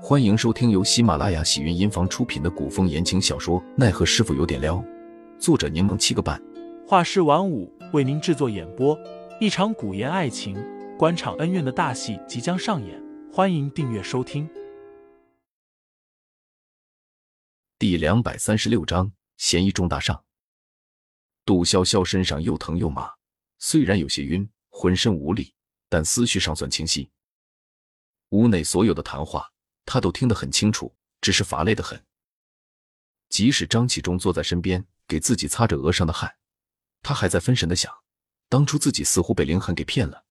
欢迎收听由喜马拉雅喜云音房出品的古风言情小说《奈何师傅有点撩》，作者柠檬七个半，画师晚舞为您制作演播。一场古言爱情、官场恩怨的大戏即将上演，欢迎订阅收听。第两百三十六章，嫌疑重大上。杜潇潇身上又疼又麻，虽然有些晕，浑身无力，但思绪尚算清晰。屋内所有的谈话。他都听得很清楚，只是乏累的很。即使张启忠坐在身边给自己擦着额上的汗，他还在分神的想：当初自己似乎被凌寒给骗了。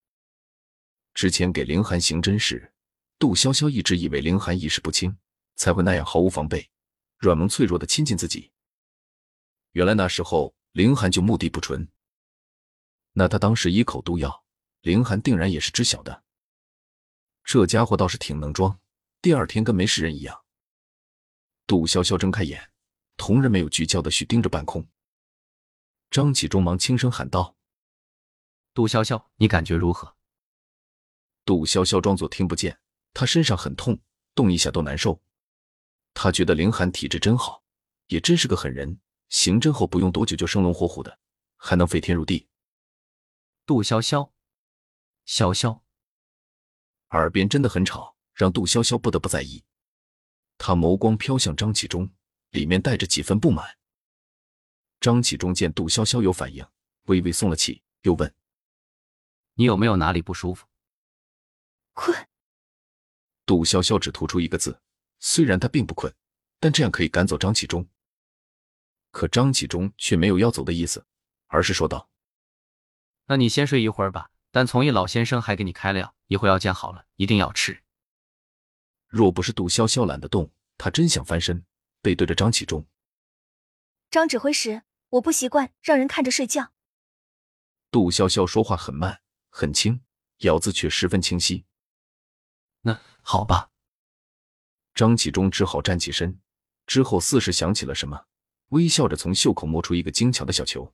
之前给凌寒行针时，杜潇潇一直以为凌寒意识不清，才会那样毫无防备、软萌脆弱的亲近自己。原来那时候凌寒就目的不纯。那他当时一口毒药，凌寒定然也是知晓的。这家伙倒是挺能装。第二天跟没事人一样。杜潇潇睁开眼，同人没有聚焦的去盯着半空。张启忠忙轻声喊道：“杜潇潇，你感觉如何？”杜潇潇装作听不见，他身上很痛，动一下都难受。他觉得凌寒体质真好，也真是个狠人，行针后不用多久就生龙活虎的，还能飞天入地。杜潇潇，潇潇，耳边真的很吵。让杜潇潇不得不在意，他眸光飘向张启忠，里面带着几分不满。张启忠见杜潇潇有反应，微微松了气，又问：“你有没有哪里不舒服？”困。杜潇潇只吐出一个字，虽然他并不困，但这样可以赶走张启忠。可张启忠却没有要走的意思，而是说道：“那你先睡一会儿吧。但从义老先生还给你开了药，一会儿药见好了，一定要吃。”若不是杜潇潇懒得动，他真想翻身背对着张启忠。张指挥使，我不习惯让人看着睡觉。杜潇潇说话很慢很轻，咬字却十分清晰。那好吧。张启忠只好站起身，之后似是想起了什么，微笑着从袖口摸出一个精巧的小球。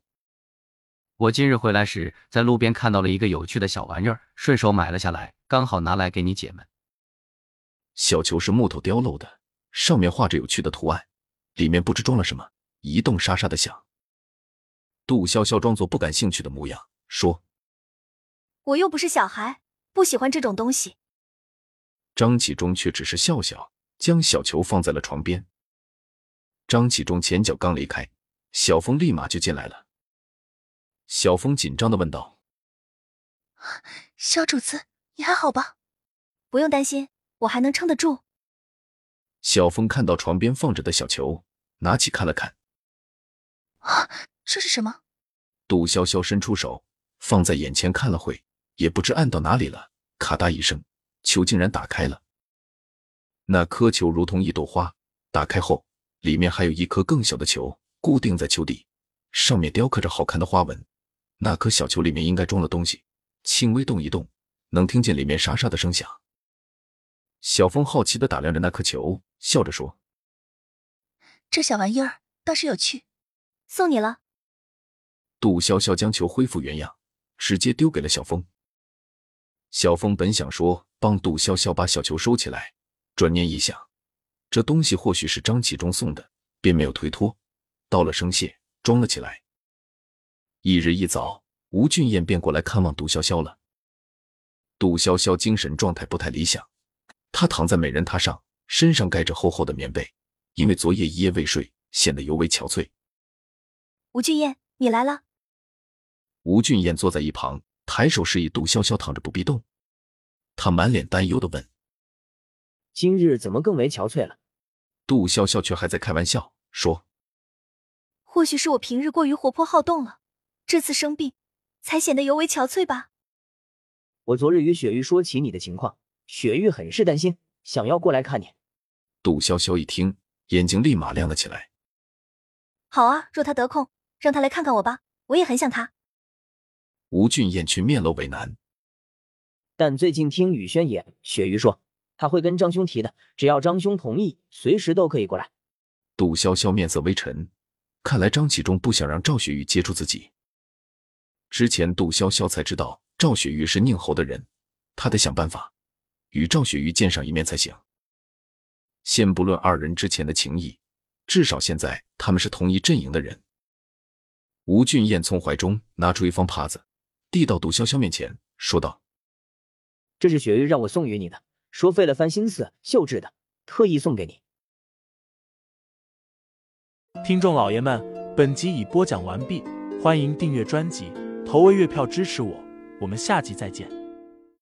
我今日回来时，在路边看到了一个有趣的小玩意儿，顺手买了下来，刚好拿来给你姐们。小球是木头雕镂的，上面画着有趣的图案，里面不知装了什么，一动沙沙的响。杜潇潇装作不感兴趣的模样，说：“我又不是小孩，不喜欢这种东西。”张启忠却只是笑笑，将小球放在了床边。张启忠前脚刚离开，小峰立马就进来了。小峰紧张的问道：“小主子，你还好吧？不用担心。”我还能撑得住。小峰看到床边放着的小球，拿起看了看。啊，这是什么？杜潇潇伸出手，放在眼前看了会，也不知按到哪里了。咔嗒一声，球竟然打开了。那颗球如同一朵花，打开后，里面还有一颗更小的球，固定在球底，上面雕刻着好看的花纹。那颗小球里面应该装了东西，轻微动一动，能听见里面沙沙的声响。小峰好奇的打量着那颗球，笑着说：“这小玩意儿倒是有趣，送你了。”杜潇潇将球恢复原样，直接丢给了小峰。小峰本想说帮杜潇潇把小球收起来，转念一想，这东西或许是张启忠送的，便没有推脱，道了声谢，装了起来。一日一早，吴俊彦便过来看望杜潇潇了。杜潇潇精神状态不太理想。他躺在美人榻上，身上盖着厚厚的棉被，因为昨夜一夜未睡，显得尤为憔悴。吴俊彦，你来了。吴俊彦坐在一旁，抬手示意杜潇潇躺着不必动。他满脸担忧的问：“今日怎么更为憔悴了？”杜潇潇却还在开玩笑说：“或许是我平日过于活泼好动了，这次生病才显得尤为憔悴吧。”我昨日与雪玉说起你的情况。雪玉很是担心，想要过来看你。杜潇潇一听，眼睛立马亮了起来。好啊，若他得空，让他来看看我吧，我也很想他。吴俊彦却面露为难。但最近听雨轩演，雪玉说他会跟张兄提的，只要张兄同意，随时都可以过来。杜潇潇面色微沉，看来张启忠不想让赵雪玉接触自己。之前杜潇潇才知道赵雪玉是宁侯的人，他得想办法。与赵雪玉见上一面才行。先不论二人之前的情谊，至少现在他们是同一阵营的人。吴俊彦从怀中拿出一方帕子，递到杜潇潇面前，说道：“这是雪玉让我送与你的，说费了番心思绣制的，特意送给你。”听众老爷们，本集已播讲完毕，欢迎订阅专辑，投喂月票支持我，我们下集再见。